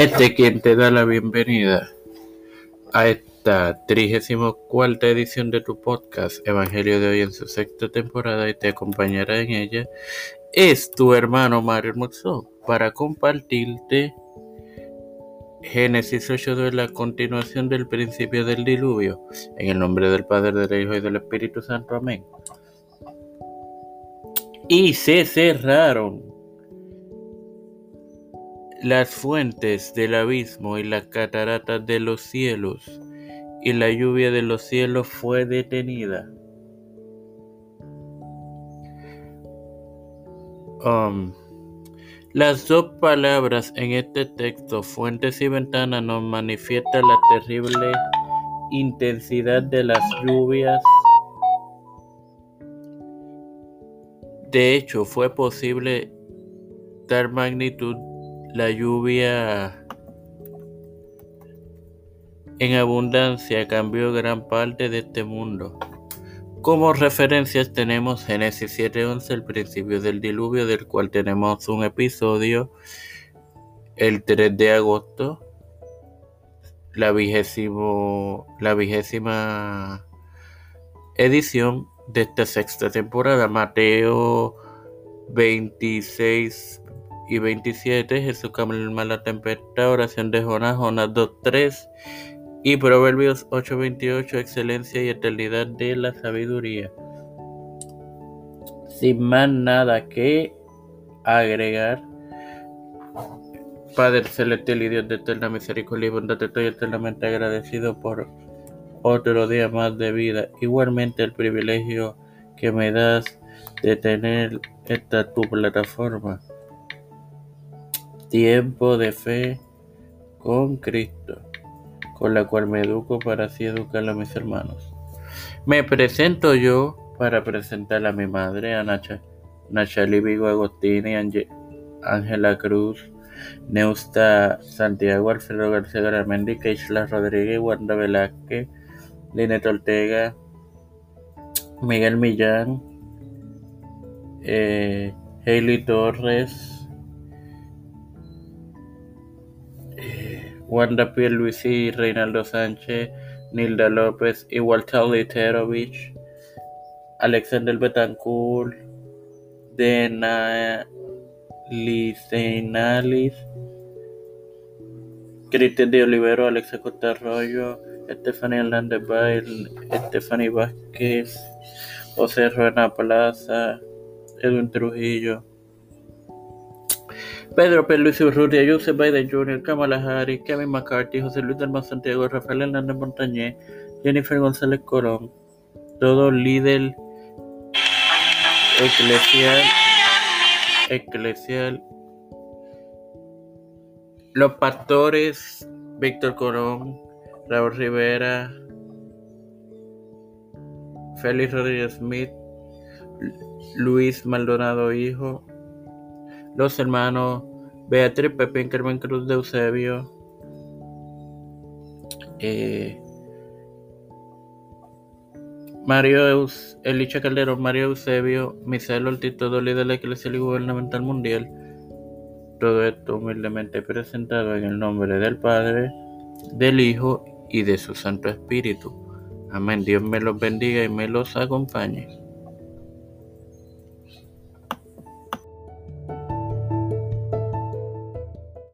Este quien te da la bienvenida a esta 34 edición de tu podcast Evangelio de hoy en su sexta temporada y te acompañará en ella es tu hermano Mario Hermoso para compartirte Génesis 8 de la continuación del principio del diluvio en el nombre del Padre, del Hijo y del Espíritu Santo. Amén. Y se cerraron las fuentes del abismo y las cataratas de los cielos, y la lluvia de los cielos fue detenida. Um, las dos palabras en este texto, fuentes y ventanas, nos manifiestan la terrible intensidad de las lluvias. De hecho, fue posible dar magnitud la lluvia en abundancia cambió gran parte de este mundo. Como referencias tenemos Génesis 7:11, el principio del diluvio, del cual tenemos un episodio el 3 de agosto, la, la vigésima edición de esta sexta temporada, Mateo 26, y 27, Jesús calma la tempestad, oración de Jonás, Jonás 2.3 y Proverbios 8.28, excelencia y eternidad de la sabiduría. Sin más nada que agregar, Padre celestial y Dios de eterna misericordia y bondad, estoy eternamente agradecido por otro día más de vida. Igualmente el privilegio que me das de tener esta tu plataforma tiempo de fe con Cristo, con la cual me educo para así educar a mis hermanos. Me presento yo para presentar a mi madre, a Nacha, Nachali Vigo Agostini, Ángela Cruz, Neusta Santiago, Alfredo García Garamendi, Keishla Rodríguez, Wanda Velázquez, Linet Ortega, Miguel Millán, eh, Hailey Torres, Wanda Pierluisi, Reinaldo Sánchez, Nilda López y Walter Literovich, Alexander Betancourt, Dena Licenalis, Cristian de Olivero, Alexa Costa Arroyo, Estefanía Hernández Bail, Estefanía Vázquez, José Ruena Plaza, Edwin Trujillo, Pedro. Luis Urrutia, Joseph Biden Jr., Kamala Harris, Kevin McCarthy, José Luis del Santiago, Rafael Hernández Montañez, Jennifer González Colón, todo líder eclesial, eclesial, los pastores, Víctor Colón, Raúl Rivera, Félix Rodríguez Smith, Luis Maldonado Hijo, los hermanos Beatriz Pepín Carmen Cruz de Eusebio, eh, Mario Eus, Elicha Calderón, Mario Eusebio, Misael Ortiz, todo líder de la Iglesia Gubernamental Mundial. Todo esto humildemente presentado en el nombre del Padre, del Hijo y de su Santo Espíritu. Amén. Dios me los bendiga y me los acompañe.